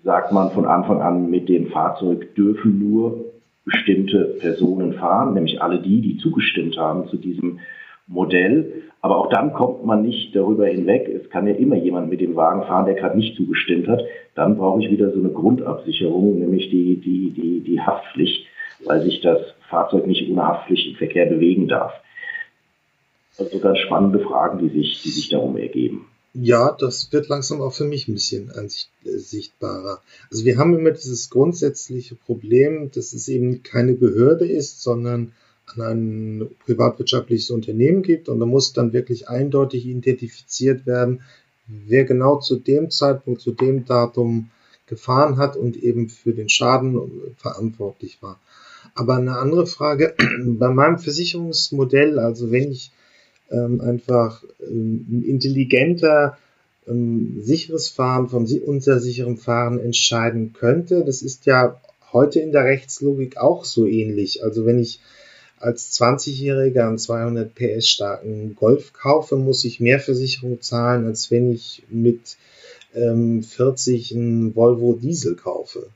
sagt man von Anfang an, mit dem Fahrzeug dürfen nur bestimmte Personen fahren, nämlich alle die, die zugestimmt haben zu diesem Modell. Aber auch dann kommt man nicht darüber hinweg. Es kann ja immer jemand mit dem Wagen fahren, der gerade nicht zugestimmt hat. Dann brauche ich wieder so eine Grundabsicherung, nämlich die, die, die, die Haftpflicht, weil sich das Fahrzeug nicht ohne Haftpflicht im Verkehr bewegen darf. Also ganz spannende Fragen, die sich, die sich darum ergeben. Ja, das wird langsam auch für mich ein bisschen ansicht, äh, sichtbarer. Also wir haben immer dieses grundsätzliche Problem, dass es eben keine Behörde ist, sondern an ein privatwirtschaftliches Unternehmen gibt und da muss dann wirklich eindeutig identifiziert werden, wer genau zu dem Zeitpunkt, zu dem Datum gefahren hat und eben für den Schaden verantwortlich war. Aber eine andere Frage, bei meinem Versicherungsmodell, also wenn ich ähm, einfach ähm, intelligenter ähm, sicheres Fahren von unsicherem Fahren entscheiden könnte, das ist ja heute in der Rechtslogik auch so ähnlich. Also wenn ich als 20-Jähriger einen 200 PS starken Golf kaufe, muss ich mehr Versicherung zahlen, als wenn ich mit ähm, 40 einen Volvo Diesel kaufe.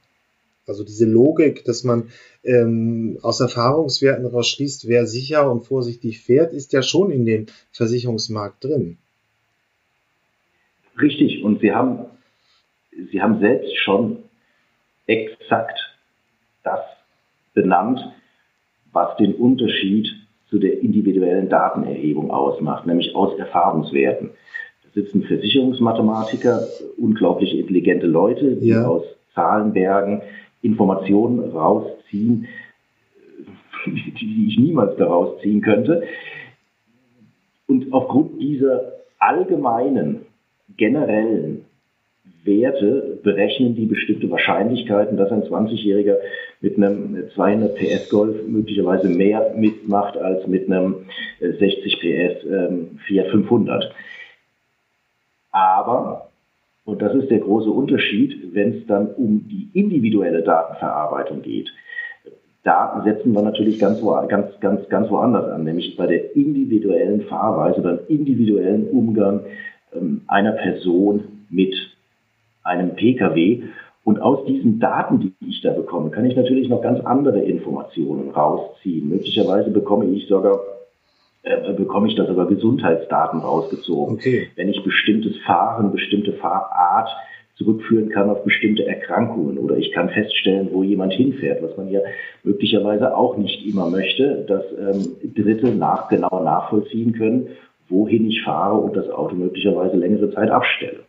Also diese Logik, dass man ähm, aus Erfahrungswerten daraus schließt, wer sicher und vorsichtig fährt, ist ja schon in dem Versicherungsmarkt drin. Richtig, und Sie haben, Sie haben selbst schon exakt das benannt, was den Unterschied zu der individuellen Datenerhebung ausmacht, nämlich aus Erfahrungswerten. Da sitzen Versicherungsmathematiker, unglaublich intelligente Leute, die ja. aus Zahlenbergen Informationen rausziehen, die ich niemals daraus ziehen könnte. Und aufgrund dieser allgemeinen, generellen Werte berechnen die bestimmte Wahrscheinlichkeiten, dass ein 20-Jähriger mit einem 200 PS Golf möglicherweise mehr mitmacht als mit einem 60 PS ähm, Fiat 500. Aber und das ist der große Unterschied, wenn es dann um die individuelle Datenverarbeitung geht. Da setzen wir natürlich ganz, ganz, ganz, ganz woanders an, nämlich bei der individuellen Fahrweise, beim individuellen Umgang ähm, einer Person mit einem Pkw. Und aus diesen Daten, die ich da bekomme, kann ich natürlich noch ganz andere Informationen rausziehen. Möglicherweise bekomme ich sogar äh, bekomme ich da sogar Gesundheitsdaten rausgezogen. Okay. Wenn ich bestimmtes Fahren, bestimmte Fahrart zurückführen kann auf bestimmte Erkrankungen oder ich kann feststellen, wo jemand hinfährt, was man ja möglicherweise auch nicht immer möchte, dass ähm, Dritte nach, genau nachvollziehen können, wohin ich fahre und das Auto möglicherweise längere Zeit abstelle.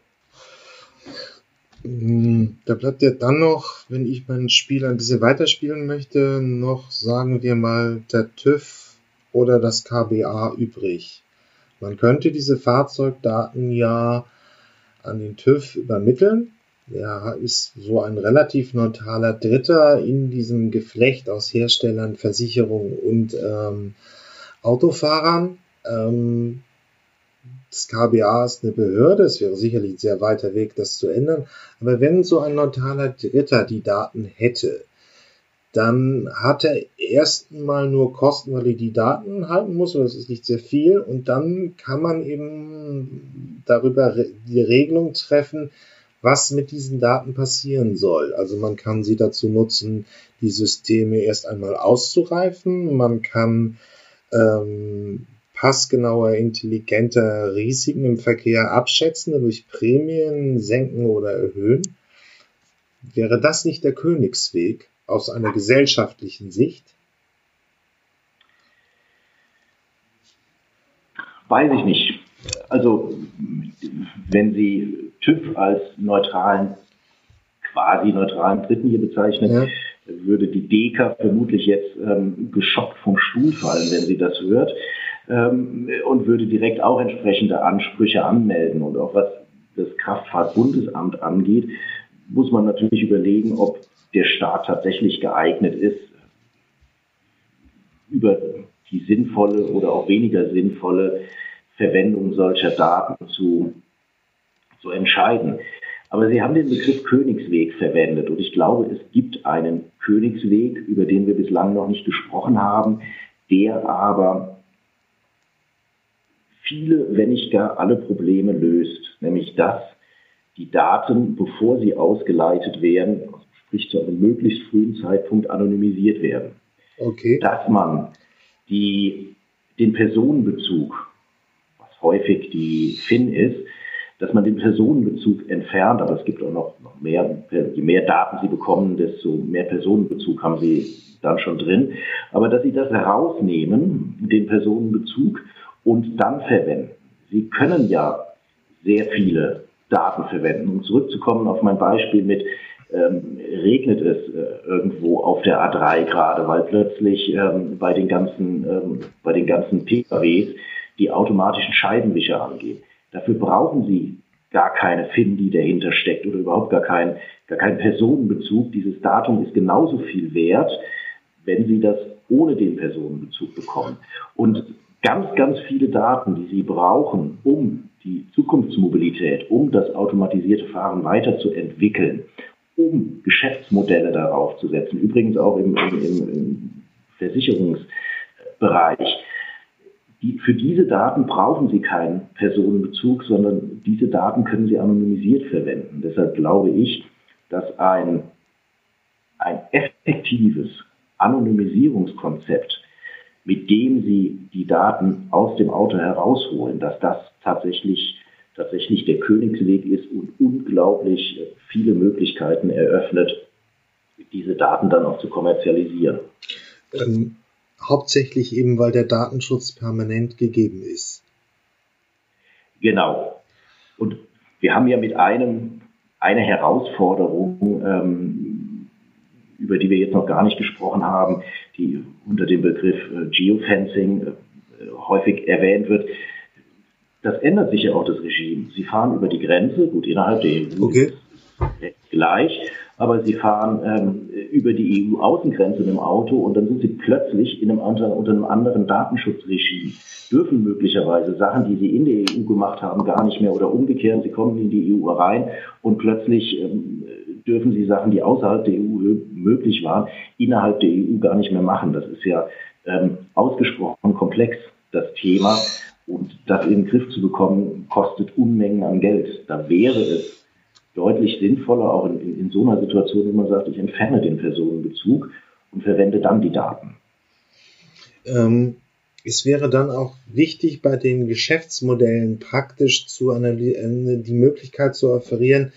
Hm, da bleibt ja dann noch, wenn ich mein Spiel ein bisschen weiterspielen möchte, noch, sagen wir mal, der TÜV oder das KBA übrig. Man könnte diese Fahrzeugdaten ja an den TÜV übermitteln. Er ist so ein relativ neutraler Dritter in diesem Geflecht aus Herstellern, Versicherungen und ähm, Autofahrern. Ähm, das KBA ist eine Behörde, es wäre sicherlich ein sehr weiter Weg, das zu ändern. Aber wenn so ein neutraler Dritter die Daten hätte, dann hat er erst mal nur Kosten, weil er die Daten halten muss, und das ist nicht sehr viel, und dann kann man eben darüber die Regelung treffen, was mit diesen Daten passieren soll. Also man kann sie dazu nutzen, die Systeme erst einmal auszureifen, man kann ähm, passgenauer, intelligenter Risiken im Verkehr abschätzen, durch Prämien senken oder erhöhen. Wäre das nicht der Königsweg? Aus einer gesellschaftlichen Sicht? Weiß ich nicht. Also wenn Sie TÜV als neutralen, quasi neutralen Dritten hier bezeichnen, ja. würde die DEKA vermutlich jetzt ähm, geschockt vom Stuhl fallen, wenn sie das hört, ähm, und würde direkt auch entsprechende Ansprüche anmelden. Und auch was das Kraftfahrtbundesamt angeht, muss man natürlich überlegen, ob der Staat tatsächlich geeignet ist, über die sinnvolle oder auch weniger sinnvolle Verwendung solcher Daten zu, zu entscheiden. Aber Sie haben den Begriff Königsweg verwendet und ich glaube, es gibt einen Königsweg, über den wir bislang noch nicht gesprochen haben, der aber viele, wenn nicht gar alle Probleme löst, nämlich dass die Daten, bevor sie ausgeleitet werden, sprich zu einem möglichst frühen Zeitpunkt anonymisiert werden. Okay. Dass man die, den Personenbezug, was häufig die FIN ist, dass man den Personenbezug entfernt, aber es gibt auch noch, noch mehr, je mehr Daten Sie bekommen, desto mehr Personenbezug haben Sie dann schon drin. Aber dass Sie das herausnehmen, den Personenbezug, und dann verwenden. Sie können ja sehr viele Daten verwenden. Um zurückzukommen auf mein Beispiel mit, ähm, regnet es äh, irgendwo auf der A3 gerade, weil plötzlich ähm, bei den ganzen, ähm, bei den ganzen PKWs die automatischen Scheibenwischer angehen. Dafür brauchen Sie gar keine FIN, die dahinter steckt oder überhaupt gar keinen gar keinen Personenbezug. Dieses Datum ist genauso viel wert, wenn Sie das ohne den Personenbezug bekommen. Und ganz, ganz viele Daten, die Sie brauchen, um die Zukunftsmobilität, um das automatisierte Fahren weiterzuentwickeln, um Geschäftsmodelle darauf zu setzen, übrigens auch im, im, im Versicherungsbereich. Die, für diese Daten brauchen Sie keinen Personenbezug, sondern diese Daten können Sie anonymisiert verwenden. Deshalb glaube ich, dass ein, ein effektives Anonymisierungskonzept, mit dem Sie die Daten aus dem Auto herausholen, dass das tatsächlich tatsächlich der Königsweg ist und unglaublich viele Möglichkeiten eröffnet, diese Daten dann auch zu kommerzialisieren. Ähm, hauptsächlich eben, weil der Datenschutz permanent gegeben ist. Genau. Und wir haben ja mit einem eine Herausforderung, ähm, über die wir jetzt noch gar nicht gesprochen haben, die unter dem Begriff äh, Geofencing äh, häufig erwähnt wird das ändert sich ja auch das Regime. Sie fahren über die Grenze, gut, innerhalb der EU okay. gleich, aber sie fahren ähm, über die EU-Außengrenze mit dem Auto und dann sind sie plötzlich in einem anderen, unter einem anderen Datenschutzregime, dürfen möglicherweise Sachen, die sie in der EU gemacht haben, gar nicht mehr oder umgekehrt, sie kommen in die EU rein und plötzlich ähm, dürfen sie Sachen, die außerhalb der EU möglich waren, innerhalb der EU gar nicht mehr machen. Das ist ja ähm, ausgesprochen komplex, das Thema. Und das in den Griff zu bekommen, kostet Unmengen an Geld. Da wäre es deutlich sinnvoller, auch in, in, in so einer Situation, wenn man sagt, ich entferne den Personenbezug und verwende dann die Daten. Ähm, es wäre dann auch wichtig, bei den Geschäftsmodellen praktisch zu äh, die Möglichkeit zu offerieren.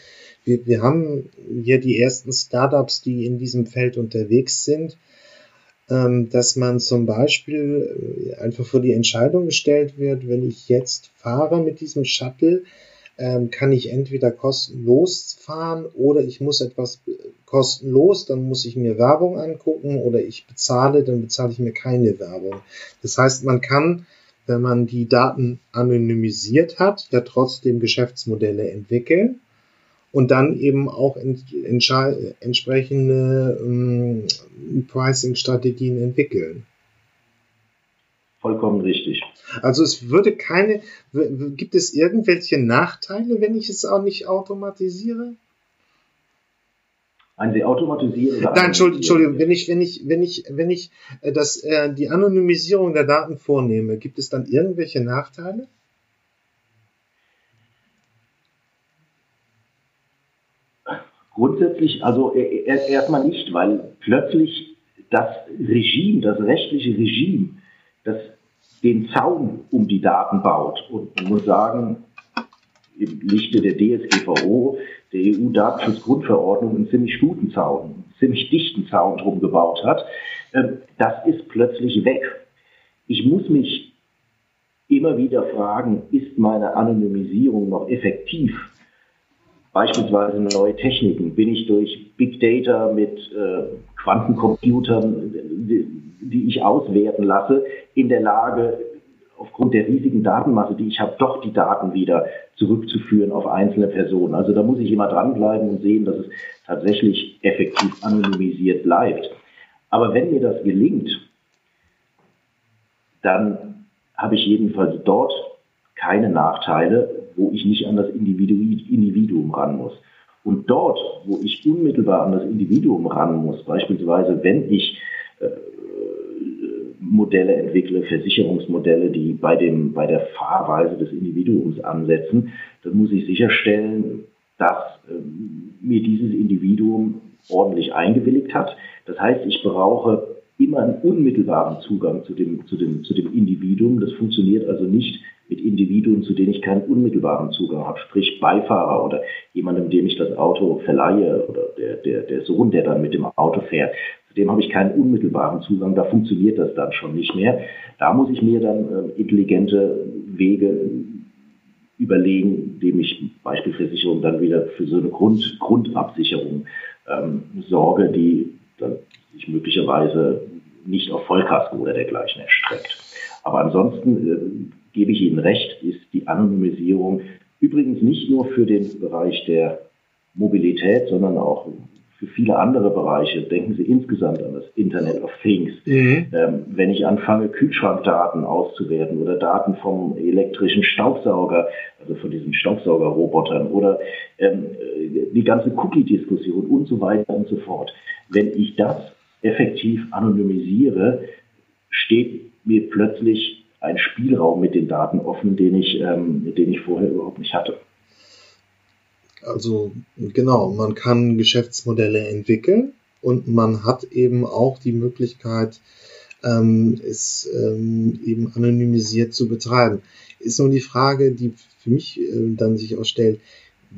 Wir, wir haben hier die ersten Startups, die in diesem Feld unterwegs sind. Ähm, dass man zum Beispiel äh, einfach vor die Entscheidung gestellt wird, wenn ich jetzt fahre mit diesem Shuttle, ähm, kann ich entweder kostenlos fahren oder ich muss etwas äh, kostenlos, dann muss ich mir Werbung angucken oder ich bezahle, dann bezahle ich mir keine Werbung. Das heißt, man kann, wenn man die Daten anonymisiert hat, ja trotzdem Geschäftsmodelle entwickeln und dann eben auch entsprechende ähm, Pricing-Strategien entwickeln. Vollkommen richtig. Also es würde keine, gibt es irgendwelche Nachteile, wenn ich es auch nicht automatisiere? Ein Sie automatisieren? Nein, Entschuldigung, wenn ich, wenn ich, wenn ich, wenn ich äh, das, äh, die Anonymisierung der Daten vornehme, gibt es dann irgendwelche Nachteile? Grundsätzlich, also erstmal nicht, weil plötzlich das Regime, das rechtliche Regime, das den Zaun um die Daten baut. Und man muss sagen, im Lichte der DSGVO, der EU-Datenschutzgrundverordnung, einen ziemlich guten Zaun, einen ziemlich dichten Zaun drum gebaut hat. Ähm, das ist plötzlich weg. Ich muss mich immer wieder fragen, ist meine Anonymisierung noch effektiv? Beispielsweise neue Techniken? Bin ich durch Big Data mit äh, Quantencomputern, die, die ich auswerten lasse, in der Lage, aufgrund der riesigen Datenmasse, die ich habe, doch die Daten wieder zurückzuführen auf einzelne Personen. Also da muss ich immer dranbleiben und sehen, dass es tatsächlich effektiv anonymisiert bleibt. Aber wenn mir das gelingt, dann habe ich jedenfalls dort keine Nachteile, wo ich nicht an das Individuum ran muss. Und dort, wo ich unmittelbar an das Individuum ran muss, beispielsweise wenn ich äh, Modelle entwickle, Versicherungsmodelle, die bei, dem, bei der Fahrweise des Individuums ansetzen, dann muss ich sicherstellen, dass äh, mir dieses Individuum ordentlich eingewilligt hat. Das heißt, ich brauche immer einen unmittelbaren Zugang zu dem, zu dem, zu dem Individuum. Das funktioniert also nicht mit Individuen, zu denen ich keinen unmittelbaren Zugang habe, sprich Beifahrer oder jemandem, dem ich das Auto verleihe oder der, der, der Sohn, der dann mit dem Auto fährt. Zu dem habe ich keinen unmittelbaren Zugang, da funktioniert das dann schon nicht mehr. Da muss ich mir dann äh, intelligente Wege überlegen, indem ich Beispielversicherung dann wieder für so eine Grund, Grundabsicherung ähm, sorge, die dann sich möglicherweise nicht auf Vollkasko oder dergleichen erstreckt. Aber ansonsten äh, gebe ich Ihnen recht, ist die Anonymisierung übrigens nicht nur für den Bereich der Mobilität, sondern auch für viele andere Bereiche. Denken Sie insgesamt an das Internet of Things. Mhm. Ähm, wenn ich anfange, Kühlschrankdaten auszuwerten oder Daten vom elektrischen Staubsauger, also von diesen Staubsaugerrobotern oder ähm, die ganze Cookie-Diskussion und so weiter und so fort. Wenn ich das effektiv anonymisiere, steht mir plötzlich ein Spielraum mit den Daten offen, den ich, ähm, den ich vorher überhaupt nicht hatte. Also genau, man kann Geschäftsmodelle entwickeln und man hat eben auch die Möglichkeit, ähm, es ähm, eben anonymisiert zu betreiben. Ist nun die Frage, die für mich äh, dann sich auch stellt,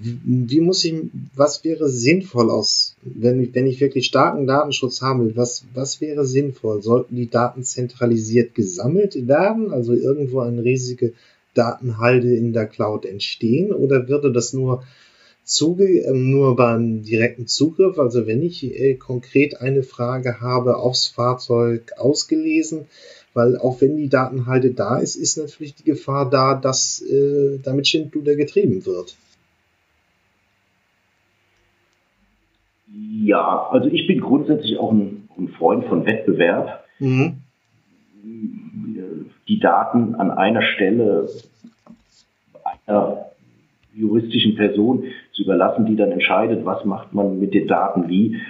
wie, muss ich, was wäre sinnvoll aus, wenn ich, wenn ich wirklich starken Datenschutz haben will, was, was wäre sinnvoll? Sollten die Daten zentralisiert gesammelt werden, also irgendwo eine riesige Datenhalde in der Cloud entstehen, oder würde das nur Zuge, ähm, nur beim direkten Zugriff, also wenn ich äh, konkret eine Frage habe aufs Fahrzeug ausgelesen, weil auch wenn die Datenhalte da ist, ist natürlich die Gefahr da, dass äh, damit Schindluder getrieben wird. Ja, also ich bin grundsätzlich auch ein, ein Freund von Wettbewerb. Mhm. Die Daten an einer Stelle einer juristischen Person zu überlassen, die dann entscheidet, was macht man mit den Daten wie.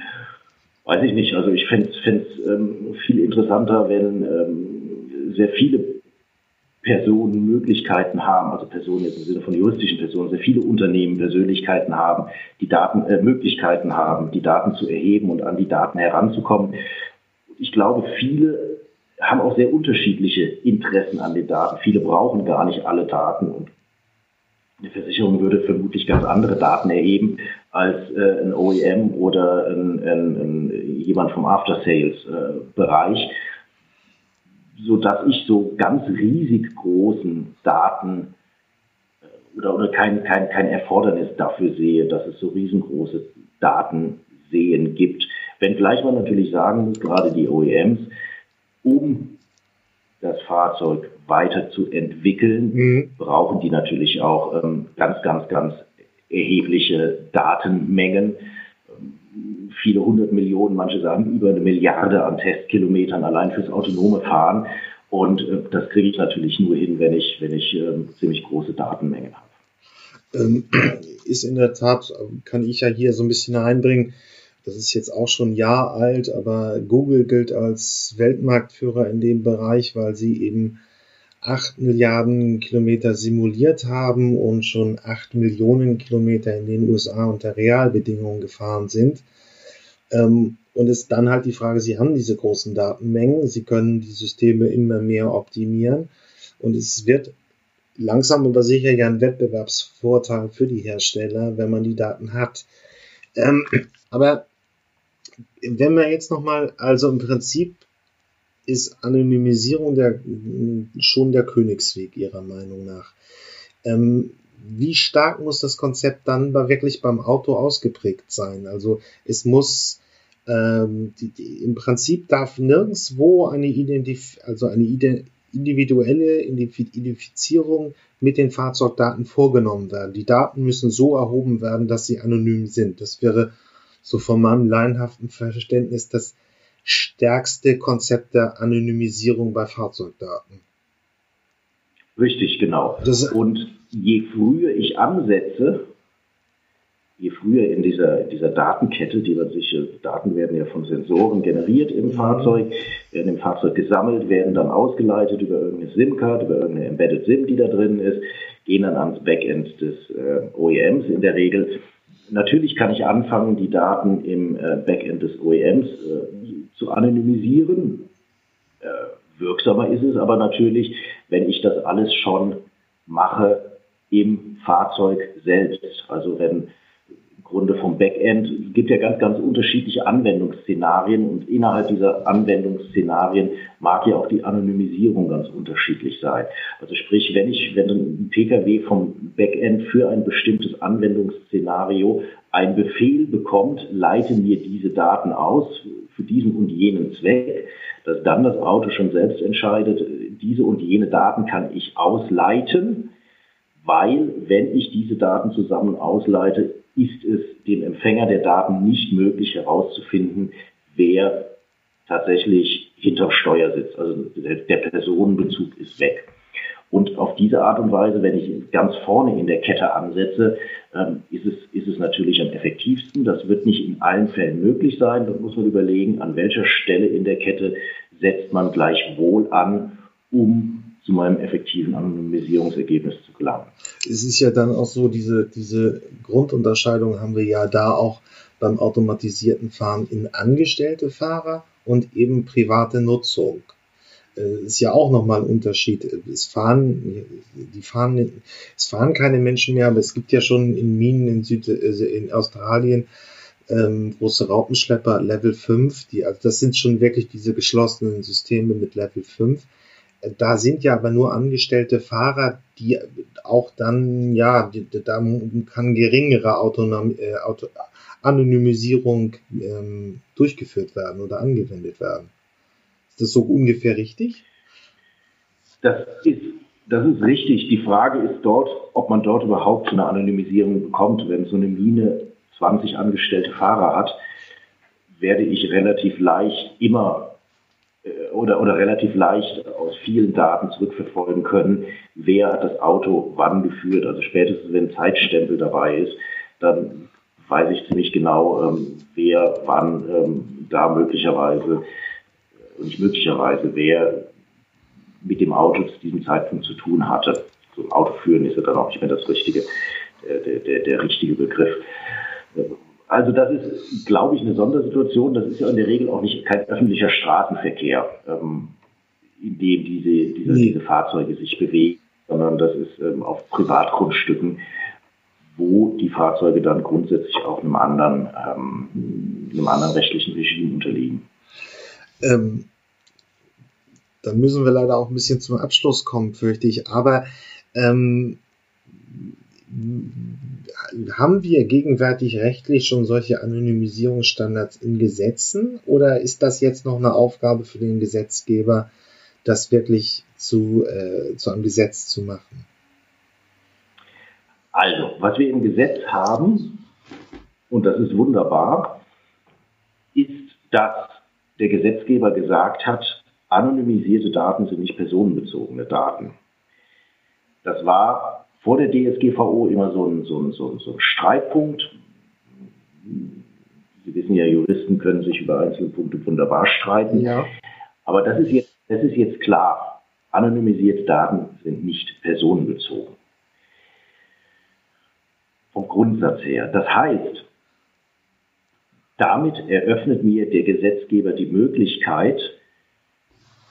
Weiß ich nicht. Also ich fände es ähm, viel interessanter, wenn ähm, sehr viele Personen Möglichkeiten haben, also Personen jetzt im Sinne von juristischen Personen, sehr viele Unternehmen Persönlichkeiten haben, die Daten, äh, Möglichkeiten haben, die Daten zu erheben und an die Daten heranzukommen. Ich glaube, viele haben auch sehr unterschiedliche Interessen an den Daten. Viele brauchen gar nicht alle Daten und eine Versicherung würde vermutlich ganz andere Daten erheben als äh, ein OEM oder ein, ein, ein, jemand vom After-Sales-Bereich, äh, sodass ich so ganz riesig großen Daten äh, oder, oder kein, kein, kein Erfordernis dafür sehe, dass es so riesengroße Datenseen gibt. Wenngleich man natürlich sagen muss, gerade die OEMs, um das Fahrzeug weiterzuentwickeln, mhm. brauchen die natürlich auch ähm, ganz, ganz, ganz erhebliche Datenmengen. Viele hundert Millionen, manche sagen über eine Milliarde an Testkilometern allein fürs autonome Fahren. Und äh, das kriege ich natürlich nur hin, wenn ich, wenn ich äh, ziemlich große Datenmengen habe. Ähm, ist in der Tat, kann ich ja hier so ein bisschen einbringen, das ist jetzt auch schon ein Jahr alt, aber Google gilt als Weltmarktführer in dem Bereich, weil sie eben 8 Milliarden Kilometer simuliert haben und schon 8 Millionen Kilometer in den USA unter Realbedingungen gefahren sind. Ähm, und ist dann halt die Frage, Sie haben diese großen Datenmengen, Sie können die Systeme immer mehr optimieren und es wird langsam aber sicher ja ein Wettbewerbsvorteil für die Hersteller, wenn man die Daten hat. Ähm, aber wenn wir jetzt nochmal, also im Prinzip ist Anonymisierung der, schon der Königsweg Ihrer Meinung nach. Ähm, wie stark muss das Konzept dann wirklich beim Auto ausgeprägt sein? Also es muss ähm, die, die, im Prinzip darf nirgendwo eine, Identif also eine individuelle Identifizierung mit den Fahrzeugdaten vorgenommen werden. Die Daten müssen so erhoben werden, dass sie anonym sind. Das wäre so von meinem laienhaften Verständnis das stärkste Konzept der Anonymisierung bei Fahrzeugdaten. Richtig, genau. Und je früher ich ansetze, je früher in dieser, dieser Datenkette, die man sich, Daten werden ja von Sensoren generiert im mhm. Fahrzeug, werden im Fahrzeug gesammelt, werden dann ausgeleitet über irgendeine SIM-Card, über irgendeine Embedded SIM, die da drin ist, gehen dann ans Backend des äh, OEMs in der Regel. Natürlich kann ich anfangen, die Daten im äh, Backend des OEMs äh, zu anonymisieren. Äh, wirksamer ist es aber natürlich, wenn ich das alles schon mache im Fahrzeug selbst. Also wenn Grunde vom Backend. Gibt ja ganz, ganz unterschiedliche Anwendungsszenarien und innerhalb dieser Anwendungsszenarien mag ja auch die Anonymisierung ganz unterschiedlich sein. Also sprich, wenn ich, wenn ein PKW vom Backend für ein bestimmtes Anwendungsszenario einen Befehl bekommt, leite mir diese Daten aus für diesen und jenen Zweck, dass dann das Auto schon selbst entscheidet, diese und jene Daten kann ich ausleiten, weil wenn ich diese Daten zusammen ausleite, ist es dem Empfänger der Daten nicht möglich herauszufinden, wer tatsächlich hinterm Steuer sitzt. Also der Personenbezug ist weg. Und auf diese Art und Weise, wenn ich ganz vorne in der Kette ansetze, ähm, ist, es, ist es natürlich am effektivsten. Das wird nicht in allen Fällen möglich sein. Da muss man überlegen, an welcher Stelle in der Kette setzt man gleichwohl an, um zu meinem effektiven Anonymisierungsergebnis zu gelangen. Es ist ja dann auch so, diese, diese Grundunterscheidung haben wir ja da auch beim automatisierten Fahren in angestellte Fahrer und eben private Nutzung. Äh, ist ja auch nochmal ein Unterschied. Es fahren, die fahren, es fahren keine Menschen mehr, aber es gibt ja schon in Minen in, Süd, äh, in Australien ähm, große Raupenschlepper Level 5, die, also das sind schon wirklich diese geschlossenen Systeme mit Level 5 da sind ja aber nur angestellte Fahrer, die auch dann, ja, da kann geringere Autonom äh, Auto Anonymisierung ähm, durchgeführt werden oder angewendet werden. Ist das so ungefähr richtig? Das ist, das ist richtig. Die Frage ist dort, ob man dort überhaupt eine Anonymisierung bekommt. Wenn so eine Mine 20 angestellte Fahrer hat, werde ich relativ leicht immer äh, oder, oder relativ leicht aus vielen Daten zurückverfolgen können, wer hat das Auto wann geführt. Also spätestens, wenn ein Zeitstempel dabei ist, dann weiß ich ziemlich genau, ähm, wer wann ähm, da möglicherweise, äh, nicht möglicherweise, wer mit dem Auto zu diesem Zeitpunkt zu tun hatte. So ein Auto führen ist ja dann auch nicht mehr das richtige, der, der, der richtige Begriff. Also das ist, glaube ich, eine Sondersituation. Das ist ja in der Regel auch nicht kein öffentlicher Straßenverkehr, ähm, in dem diese, diese, nee. diese Fahrzeuge sich bewegen, sondern das ist ähm, auf Privatgrundstücken, wo die Fahrzeuge dann grundsätzlich auch einem anderen, ähm, einem anderen rechtlichen Regime unterliegen. Ähm, dann müssen wir leider auch ein bisschen zum Abschluss kommen, fürchte ich. Aber ähm, haben wir gegenwärtig rechtlich schon solche Anonymisierungsstandards in Gesetzen oder ist das jetzt noch eine Aufgabe für den Gesetzgeber, das wirklich zu, äh, zu einem Gesetz zu machen? Also, was wir im Gesetz haben, und das ist wunderbar, ist, dass der Gesetzgeber gesagt hat, anonymisierte Daten sind nicht personenbezogene Daten. Das war vor der DSGVO immer so ein, so ein, so ein, so ein Streitpunkt. Sie wissen ja, Juristen können sich über einzelne Punkte wunderbar streiten. Ja. Aber das ist, jetzt, das ist jetzt klar. Anonymisierte Daten sind nicht personenbezogen. Vom Grundsatz her. Das heißt, damit eröffnet mir der Gesetzgeber die Möglichkeit,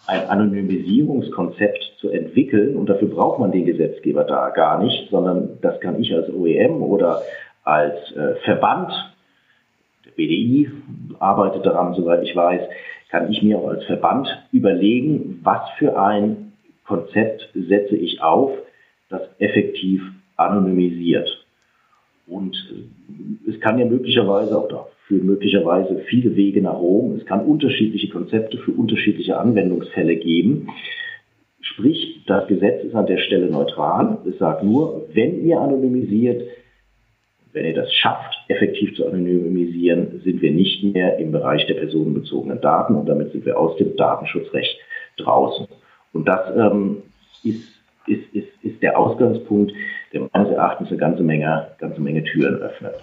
ein Anonymisierungskonzept zu entwickeln. Und dafür braucht man den Gesetzgeber da gar nicht, sondern das kann ich als OEM oder als äh, Verband, der BDI arbeitet daran, soweit ich weiß, kann ich mir auch als Verband überlegen, was für ein Konzept setze ich auf, das effektiv anonymisiert. Und äh, es kann ja möglicherweise auch da führen möglicherweise viele Wege nach Rom. Es kann unterschiedliche Konzepte für unterschiedliche Anwendungsfälle geben. Sprich, das Gesetz ist an der Stelle neutral. Es sagt nur, wenn ihr anonymisiert, wenn ihr das schafft, effektiv zu anonymisieren, sind wir nicht mehr im Bereich der personenbezogenen Daten und damit sind wir aus dem Datenschutzrecht draußen. Und das ähm, ist, ist, ist, ist der Ausgangspunkt, der meines Erachtens eine ganze Menge, ganze Menge Türen öffnet.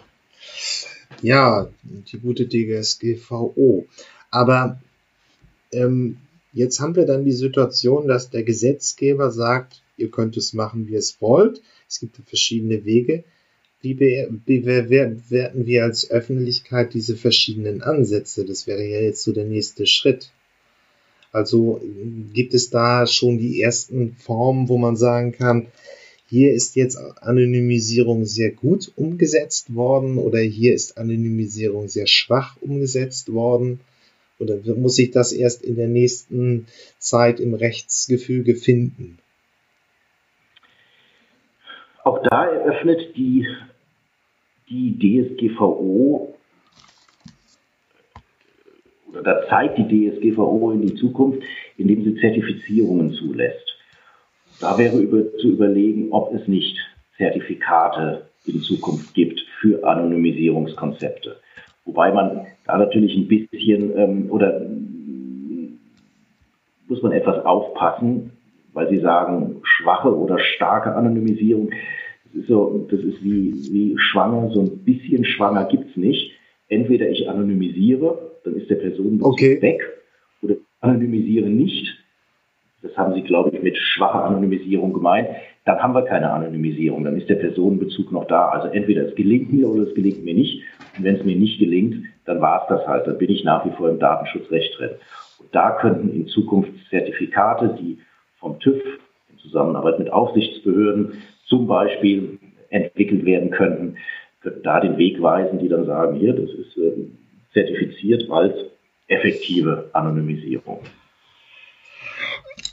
Ja, die gute DGSGVO. Aber ähm, jetzt haben wir dann die Situation, dass der Gesetzgeber sagt, ihr könnt es machen, wie ihr es wollt. Es gibt verschiedene Wege. Wie bewerten wir als Öffentlichkeit diese verschiedenen Ansätze? Das wäre ja jetzt so der nächste Schritt. Also gibt es da schon die ersten Formen, wo man sagen kann, hier ist jetzt Anonymisierung sehr gut umgesetzt worden oder hier ist Anonymisierung sehr schwach umgesetzt worden? Oder muss sich das erst in der nächsten Zeit im Rechtsgefüge finden? Auch da eröffnet die, die DSGVO oder da zeigt die DSGVO in die Zukunft, indem sie Zertifizierungen zulässt. Da wäre über, zu überlegen, ob es nicht Zertifikate in Zukunft gibt für Anonymisierungskonzepte. Wobei man da natürlich ein bisschen ähm, oder muss man etwas aufpassen, weil Sie sagen, schwache oder starke Anonymisierung. Das ist so, das ist wie, wie schwanger, so ein bisschen schwanger gibt es nicht. Entweder ich anonymisiere, dann ist der Personenbezug okay. weg, oder anonymisiere nicht, das haben Sie, glaube ich, mit schwacher Anonymisierung gemeint, dann haben wir keine Anonymisierung, dann ist der Personenbezug noch da. Also entweder es gelingt mir oder es gelingt mir nicht. Und wenn es mir nicht gelingt, dann war es das halt. Dann bin ich nach wie vor im Datenschutzrecht drin. Und da könnten in Zukunft Zertifikate, die vom TÜV in Zusammenarbeit mit Aufsichtsbehörden zum Beispiel entwickelt werden könnten, könnten da den Weg weisen, die dann sagen, hier, das ist äh, zertifiziert als effektive Anonymisierung.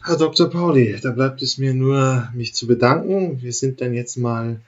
Herr Dr. Pauli, da bleibt es mir nur, mich zu bedanken. Wir sind dann jetzt mal